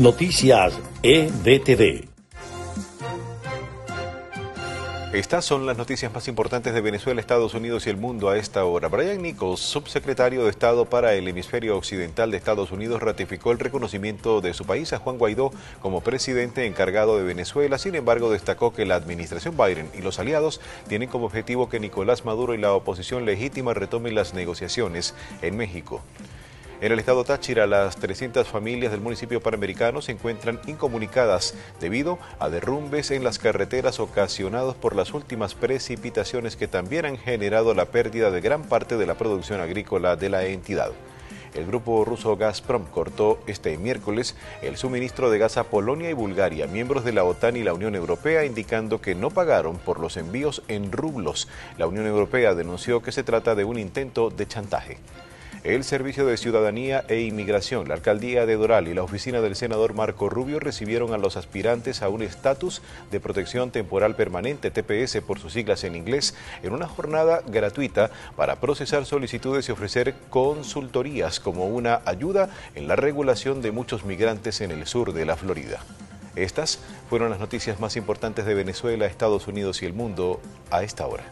Noticias EDTV. Estas son las noticias más importantes de Venezuela, Estados Unidos y el mundo a esta hora. Brian Nichols, subsecretario de Estado para el Hemisferio Occidental de Estados Unidos, ratificó el reconocimiento de su país a Juan Guaidó como presidente encargado de Venezuela. Sin embargo, destacó que la administración Biden y los aliados tienen como objetivo que Nicolás Maduro y la oposición legítima retomen las negociaciones en México. En el estado Táchira, las 300 familias del municipio panamericano se encuentran incomunicadas debido a derrumbes en las carreteras ocasionados por las últimas precipitaciones que también han generado la pérdida de gran parte de la producción agrícola de la entidad. El grupo ruso Gazprom cortó este miércoles el suministro de gas a Polonia y Bulgaria, miembros de la OTAN y la Unión Europea, indicando que no pagaron por los envíos en rublos. La Unión Europea denunció que se trata de un intento de chantaje el Servicio de Ciudadanía e Inmigración, la Alcaldía de Doral y la oficina del senador Marco Rubio recibieron a los aspirantes a un estatus de protección temporal permanente, TPS por sus siglas en inglés, en una jornada gratuita para procesar solicitudes y ofrecer consultorías como una ayuda en la regulación de muchos migrantes en el sur de la Florida. Estas fueron las noticias más importantes de Venezuela, Estados Unidos y el mundo a esta hora.